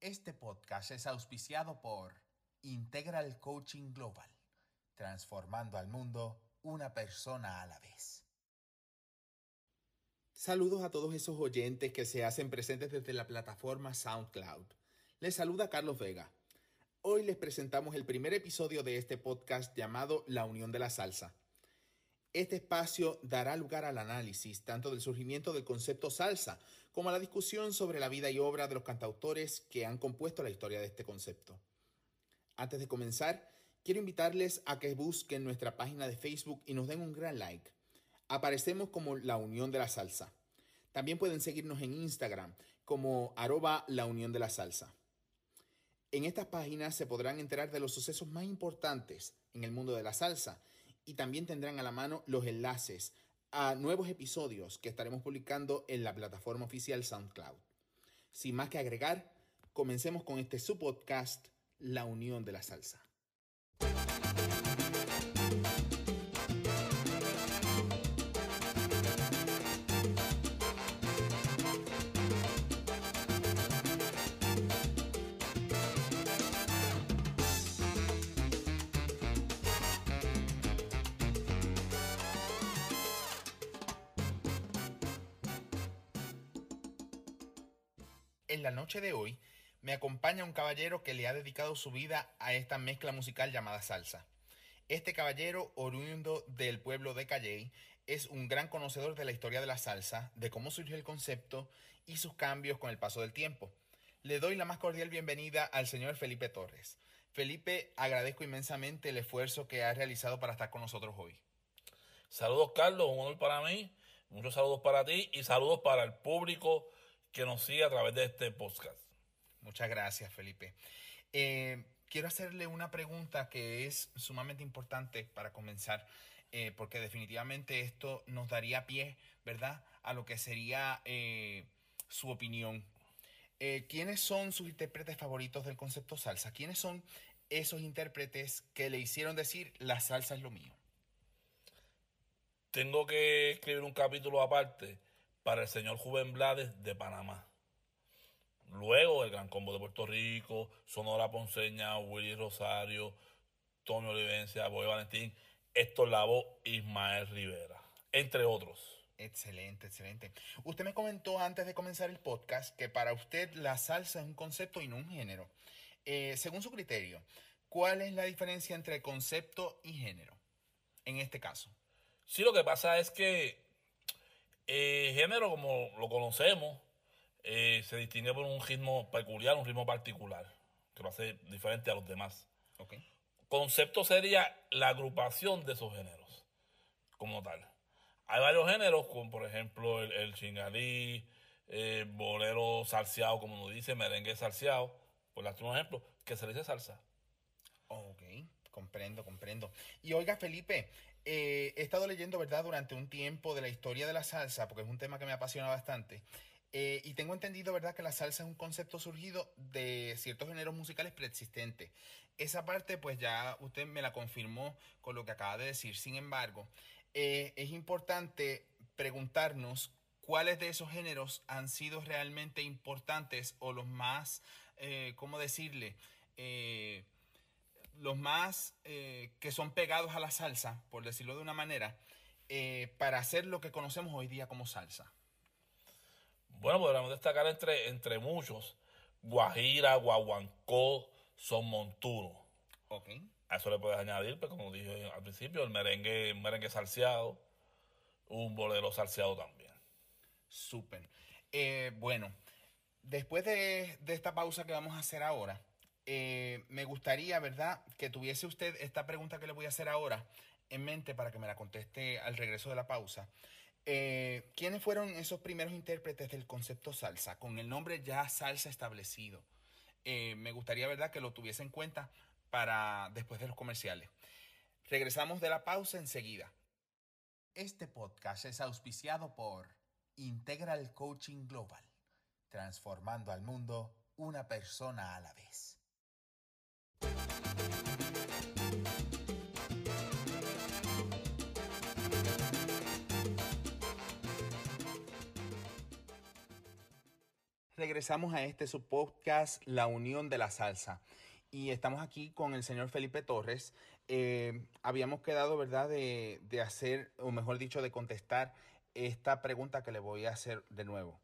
Este podcast es auspiciado por Integral Coaching Global, transformando al mundo una persona a la vez. Saludos a todos esos oyentes que se hacen presentes desde la plataforma SoundCloud. Les saluda Carlos Vega. Hoy les presentamos el primer episodio de este podcast llamado La Unión de la Salsa. Este espacio dará lugar al análisis tanto del surgimiento del concepto salsa como a la discusión sobre la vida y obra de los cantautores que han compuesto la historia de este concepto. Antes de comenzar, quiero invitarles a que busquen nuestra página de Facebook y nos den un gran like. Aparecemos como La Unión de la Salsa. También pueden seguirnos en Instagram como arroba la Unión de la Salsa. En estas páginas se podrán enterar de los sucesos más importantes en el mundo de la salsa y también tendrán a la mano los enlaces a nuevos episodios que estaremos publicando en la plataforma oficial SoundCloud. Sin más que agregar, comencemos con este subpodcast, La Unión de la Salsa. En la noche de hoy me acompaña un caballero que le ha dedicado su vida a esta mezcla musical llamada salsa. Este caballero, oriundo del pueblo de Calley, es un gran conocedor de la historia de la salsa, de cómo surgió el concepto y sus cambios con el paso del tiempo. Le doy la más cordial bienvenida al señor Felipe Torres. Felipe, agradezco inmensamente el esfuerzo que ha realizado para estar con nosotros hoy. Saludos, Carlos, un honor para mí, muchos saludos para ti y saludos para el público que nos sigue a través de este podcast. Muchas gracias, Felipe. Eh, quiero hacerle una pregunta que es sumamente importante para comenzar, eh, porque definitivamente esto nos daría pie, ¿verdad?, a lo que sería eh, su opinión. ¿Quiénes son sus intérpretes favoritos del concepto salsa? ¿Quiénes son esos intérpretes que le hicieron decir la salsa es lo mío? Tengo que escribir un capítulo aparte para el señor Juven Blades de Panamá. Luego el Gran Combo de Puerto Rico, Sonora Ponceña, Willy Rosario, Tommy Olivencia, Boy Valentín, Héctor Lavo, Ismael Rivera, entre otros. Excelente, excelente. Usted me comentó antes de comenzar el podcast que para usted la salsa es un concepto y no un género. Eh, según su criterio, ¿cuál es la diferencia entre concepto y género en este caso? Sí, lo que pasa es que el género, como lo conocemos, eh, se distingue por un ritmo peculiar, un ritmo particular, que lo hace diferente a los demás. Concepto sería la agrupación de esos géneros, como tal. Hay varios géneros, como por ejemplo el, el chingalí, el bolero salseado, como nos dice, merengue salseado, por darte un ejemplo, que se le dice salsa. Ok, comprendo, comprendo. Y oiga, Felipe, eh, he estado leyendo, ¿verdad?, durante un tiempo de la historia de la salsa, porque es un tema que me apasiona bastante. Eh, y tengo entendido, ¿verdad?, que la salsa es un concepto surgido de ciertos géneros musicales preexistentes. Esa parte, pues ya usted me la confirmó con lo que acaba de decir. Sin embargo, eh, es importante preguntarnos cuáles de esos géneros han sido realmente importantes o los más, ¿cómo decirle? Los más eh, que son pegados a la salsa, por decirlo de una manera, eh, para hacer lo que conocemos hoy día como salsa? Bueno, podríamos destacar entre, entre muchos Guajira, Guaguancó, Son Monturo. Ok. A eso le puedes añadir, pues como dije al principio, el merengue, merengue salseado, un bolero salseado también. Súper. Eh, bueno, después de, de esta pausa que vamos a hacer ahora, eh, me gustaría, ¿verdad?, que tuviese usted esta pregunta que le voy a hacer ahora en mente para que me la conteste al regreso de la pausa. Eh, ¿Quiénes fueron esos primeros intérpretes del concepto salsa, con el nombre ya salsa establecido? Eh, me gustaría, ¿verdad?, que lo tuviese en cuenta para después de los comerciales. Regresamos de la pausa enseguida. Este podcast es auspiciado por Integral Coaching Global, transformando al mundo una persona a la vez. Regresamos a este su podcast, La Unión de la Salsa. Y estamos aquí con el señor Felipe Torres. Eh, habíamos quedado, ¿verdad?, de, hacer, o mejor dicho, de contestar esta pregunta que le voy a hacer de nuevo.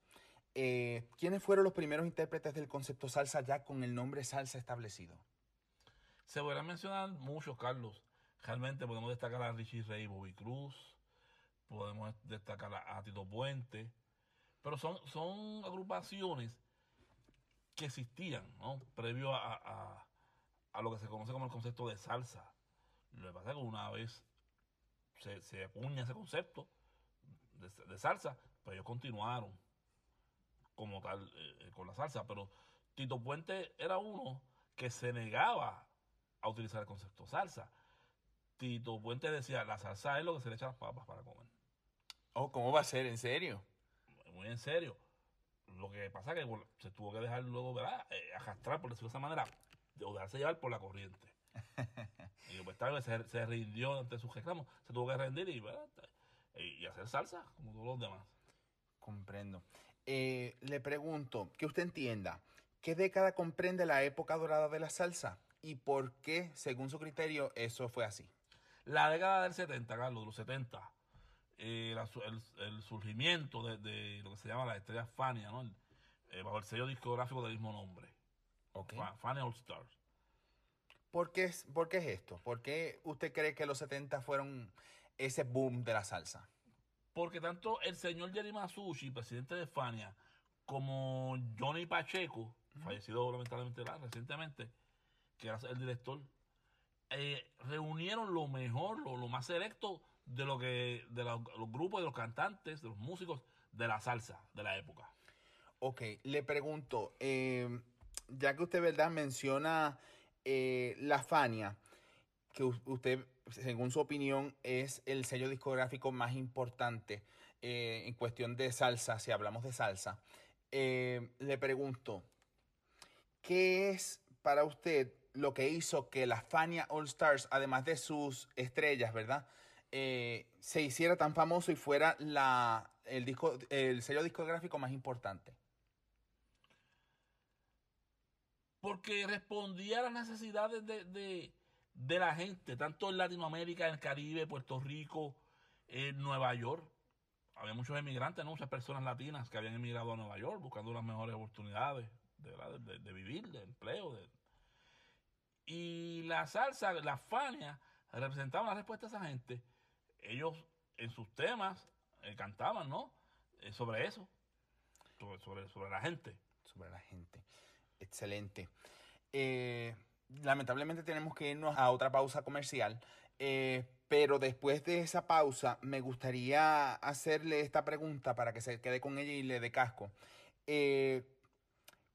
Eh, ¿Quiénes fueron los primeros intérpretes del concepto salsa ya con el nombre salsa establecido? Se podrán mencionar muchos, Carlos. Realmente podemos destacar a Richie Ray y Bobby Cruz, podemos destacar a, Tito Puente, pero son, son agrupaciones que existían, ¿no? Previo a, a- lo que se conoce como el concepto de salsa. Lo que pasa es que una vez se, se acuña ese concepto de, de salsa, pues ellos continuaron como tal eh, con la salsa, pero Tito Puente era uno que se negaba a utilizar el concepto salsa. Tito Puente decía, la salsa es lo que se le echa a las papas para comer. Oh, ¿cómo va a ser? ¿En serio? Muy en serio. Lo que pasa es que bueno, se tuvo que dejar luego, ¿verdad? Eh, arrastrar, por decirlo de esa manera, o dejarse llevar por la corriente. y pues tal vez se, se rindió ante sus reclamos, se tuvo que rendir y, ¿verdad? y, y hacer salsa, como todos los demás. Comprendo. Eh, le pregunto, que usted entienda, ¿qué década comprende la época dorada de la salsa? ¿Y por qué, según su criterio, eso fue así? La década del 70, Carlos, de los 70, eh, la el, el surgimiento de, de lo que se llama la estrella Fania, ¿no? El- eh, bajo el sello discográfico del mismo nombre, Fania All Stars. ¿Por qué, es, ¿Por qué es esto? ¿Por qué usted cree que los 70 fueron ese boom de la salsa? Porque tanto el señor Jerry Masucci, presidente de Fania, como Johnny Pacheco, fallecido lamentablemente recientemente, que era el director, eh, reunieron lo mejor, lo, lo más selecto de lo que de los, grupos, de los cantantes, de los músicos de la salsa de la época. Ok, le pregunto, eh, ya que usted, ¿verdad?, menciona eh, la Fania, que usted, según su opinión, es el sello discográfico más importante eh, en cuestión de salsa, si hablamos de salsa, le pregunto, ¿qué es para usted lo que hizo que la Fania All Stars, además de sus estrellas, ¿verdad?, eh, se hiciera tan famoso y fuera la, el, disco, el sello discográfico más importante? porque respondía a las necesidades de, de- de la gente, tanto en Latinoamérica, en el Caribe, Puerto Rico, en Nueva York. Había muchos emigrantes, ¿no? muchas personas latinas que habían emigrado a Nueva York buscando las mejores oportunidades de, de vivir, de empleo. de- Y la salsa, la Fania, representaba la respuesta a esa gente. Ellos en sus temas eh, cantaban, ¿no? Eh, sobre eso, sobre, la gente. sobre la gente. Excelente. Eh, lamentablemente tenemos que irnos a otra pausa comercial, pero después de esa pausa me gustaría hacerle esta pregunta para que se quede con ella y le dé casco.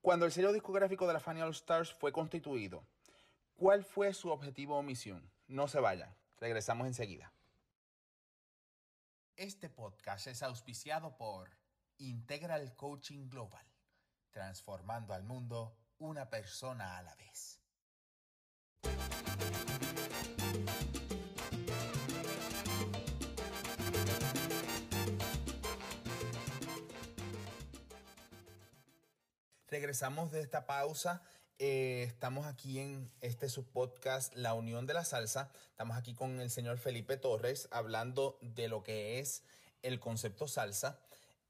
Cuando el sello discográfico de la Fania All Stars fue constituido, ¿cuál fue su objetivo o misión? No se vayan, regresamos enseguida. Este podcast es auspiciado por Integral Coaching Global, transformando al mundo una persona a la vez. Regresamos de esta pausa. Eh, estamos aquí en este subpodcast La Unión de la Salsa. Estamos aquí con el señor Felipe Torres hablando de lo que es el concepto salsa.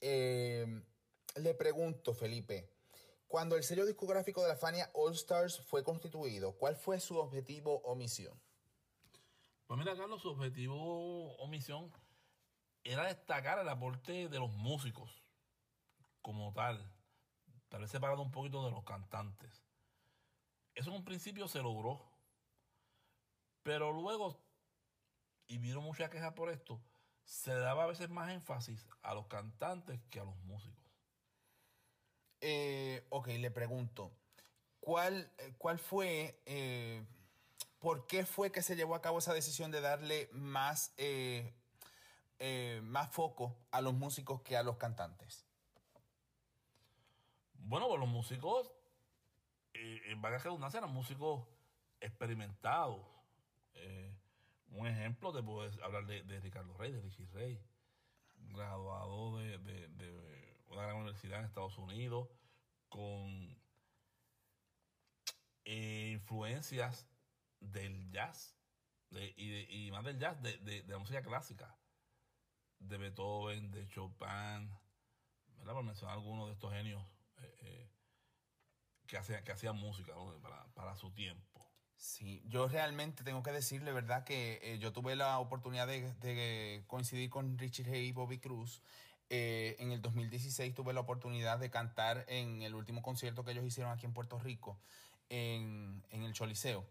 Eh, le pregunto, Felipe, cuando el sello discográfico de la Fania All Stars fue constituido, ¿cuál fue su objetivo o misión? Pues mira, Carlos, su objetivo o misión era destacar el aporte de los músicos como tal, tal vez separado un poquito de los cantantes. Eso en un principio se logró, pero luego, y vieron mucha queja por esto, se daba a veces más énfasis a los cantantes que a los músicos. Eh, ok, le pregunto, ¿cuál, eh, cuál fue, eh, por qué fue que se llevó a cabo esa decisión de darle más, eh, más foco a los músicos que a los cantantes? Bueno, pues los músicos, eh, en varias redundancias, eran músicos experimentados. Eh, un ejemplo, te puedo hablar de, de Ricardo Rey, de Richie Rey, graduado de, una gran universidad en Estados Unidos, con eh, influencias del jazz y, más del jazz, de, la música clásica, de Beethoven, de Chopin, ¿verdad? por mencionar algunos de estos genios que, hacían, que hacían música para, su tiempo. Sí, yo realmente tengo que decirle, ¿verdad? Que yo tuve la oportunidad de, coincidir con Richard Hay y Bobby Cruz. en el 2016 tuve la oportunidad de cantar en el último concierto que ellos hicieron aquí en Puerto Rico en, el Choliseo.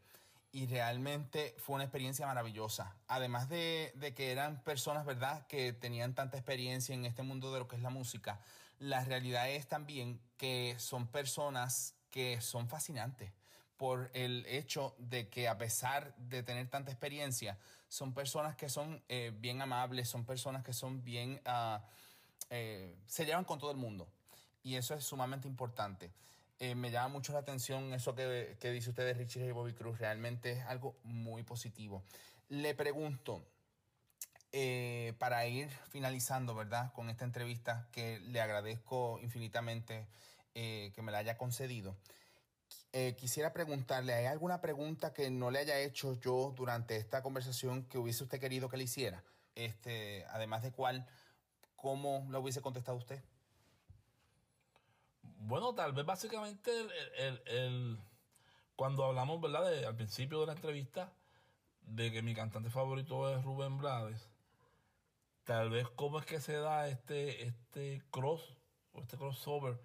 Y realmente fue una experiencia maravillosa. Además de, que eran personas, ¿verdad?, que tenían tanta experiencia en este mundo de lo que es la música, la realidad es también que son personas que son fascinantes por el hecho de que a pesar de tener tanta experiencia, son personas que son eh, bien amables, son personas que son bien, uh, se llevan con todo el mundo. Y eso es sumamente importante. Eh, me llama mucho la atención eso que, dice usted de Richie y Bobby Cruz. Realmente es algo muy positivo. Le pregunto, eh, para ir finalizando, ¿verdad? Con esta entrevista que le agradezco infinitamente que me la haya concedido. quisiera preguntarle, ¿hay alguna pregunta que no le haya hecho yo durante esta conversación que hubiese usted querido que le hiciera? Este, además de cuál, ¿cómo lo hubiese contestado usted? Bueno, tal vez básicamente el, cuando hablamos, ¿verdad? al principio de la entrevista, de que mi cantante favorito es Rubén Blades, tal vez cómo es que se da este, este cross, o este crossover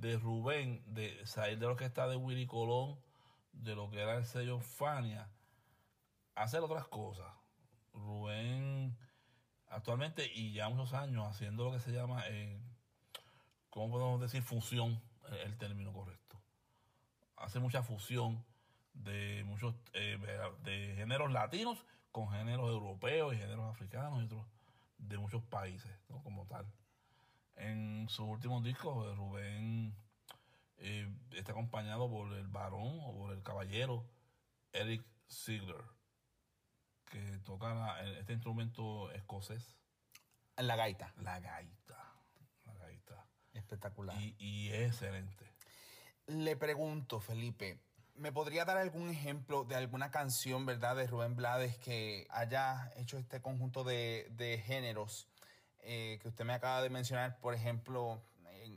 de Rubén, de salir de lo que está de Willy Colón, de lo que era el sello Fania, hacer otras cosas. Rubén actualmente y ya muchos años haciendo lo que se llama eh, ¿cómo podemos decir fusión? El término correcto. Hace mucha fusión de muchos eh, de géneros latinos con géneros europeos y géneros africanos y otros de muchos países, como tal. En sus últimos discos, Rubén eh, está acompañado por el varón o por el caballero Eric Ziegler, que toca este instrumento escocés. La gaita. La gaita. Espectacular. Y, es excelente. Le pregunto, Felipe, ¿me podría dar algún ejemplo de alguna canción, verdad, de Rubén Blades que haya hecho este conjunto de, géneros eh, que usted me acaba de mencionar? Por ejemplo,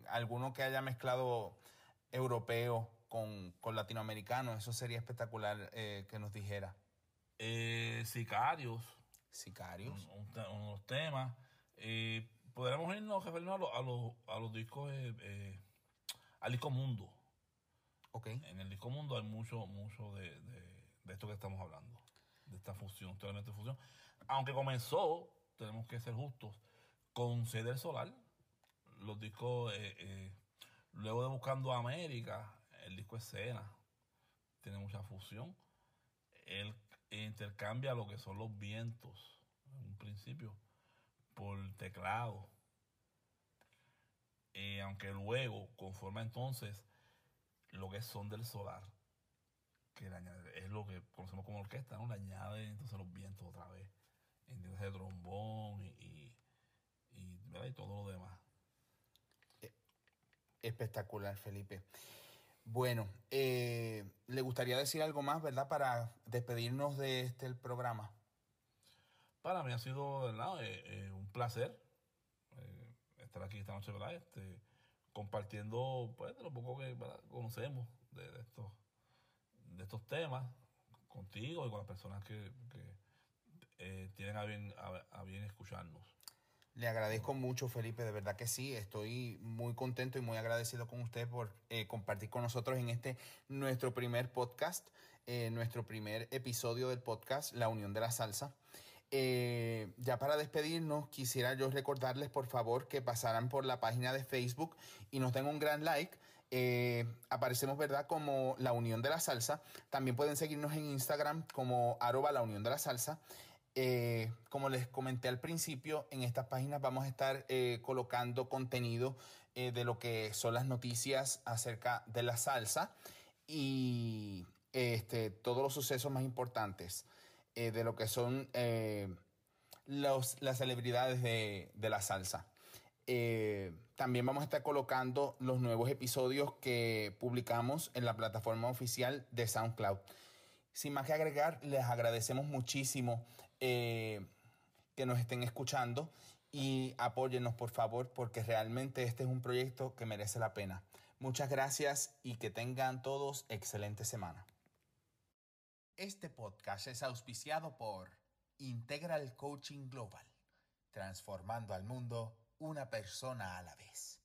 alguno que haya mezclado europeo con, latinoamericano. Eso sería espectacular eh, que nos dijera. Eh, sicarios. Sicarios. unos temas podríamos irnos a los, a los, a los discos, al disco Mundo. Ok. En el disco Mundo hay mucho, mucho de, esto que estamos hablando, de esta fusión, totalmente fusión. Aunque comenzó, tenemos que ser justos, con Ceder Solar, los discos, eh, luego de Buscando América, el disco Escena, tiene mucha fusión. Él intercambia lo que son los vientos, en un principio por teclado. Eh, aunque luego conforma entonces lo que son del solar, que es lo que conocemos como orquesta, ¿no? Le añade entonces los vientos otra vez, entonces el trombón y, todo lo demás. E, espectacular, Felipe. Bueno, eh, ¿le gustaría decir algo más, verdad, para despedirnos de este el programa? Para mí ha sido eh, eh, un placer eh, estar aquí esta noche, ¿verdad? Este, compartiendo pues, de lo poco que conocemos de, estos, de estos temas contigo y con las personas que, tienen a bien, a, bien escucharnos. Le agradezco mucho, Felipe, de verdad que sí. Estoy muy contento y muy agradecido con usted por compartir con nosotros en este nuestro primer podcast, nuestro primer episodio del podcast, La Unión de la Salsa. Eh, ya para despedirnos, quisiera yo recordarles por favor que pasaran por la página de Facebook y nos den un gran like. Eh, aparecemos, ¿verdad? Como la Unión de la Salsa. También pueden seguirnos en Instagram como arroba la Unión de la Salsa. Eh, como les comenté al principio, en estas páginas vamos a estar colocando contenido de lo que son las noticias acerca de la salsa y este, todos los sucesos más importantes. Eh, de lo que son eh, las celebridades de, la salsa. Eh, también vamos a estar colocando los nuevos episodios que publicamos en la plataforma oficial de SoundCloud. Sin más que agregar, les agradecemos muchísimo eh, que nos estén escuchando y apóyennos por favor porque realmente este es un proyecto que merece la pena. Muchas gracias y que tengan todos excelente semana. Este podcast es auspiciado por Integral Coaching Global, transformando al mundo una persona a la vez.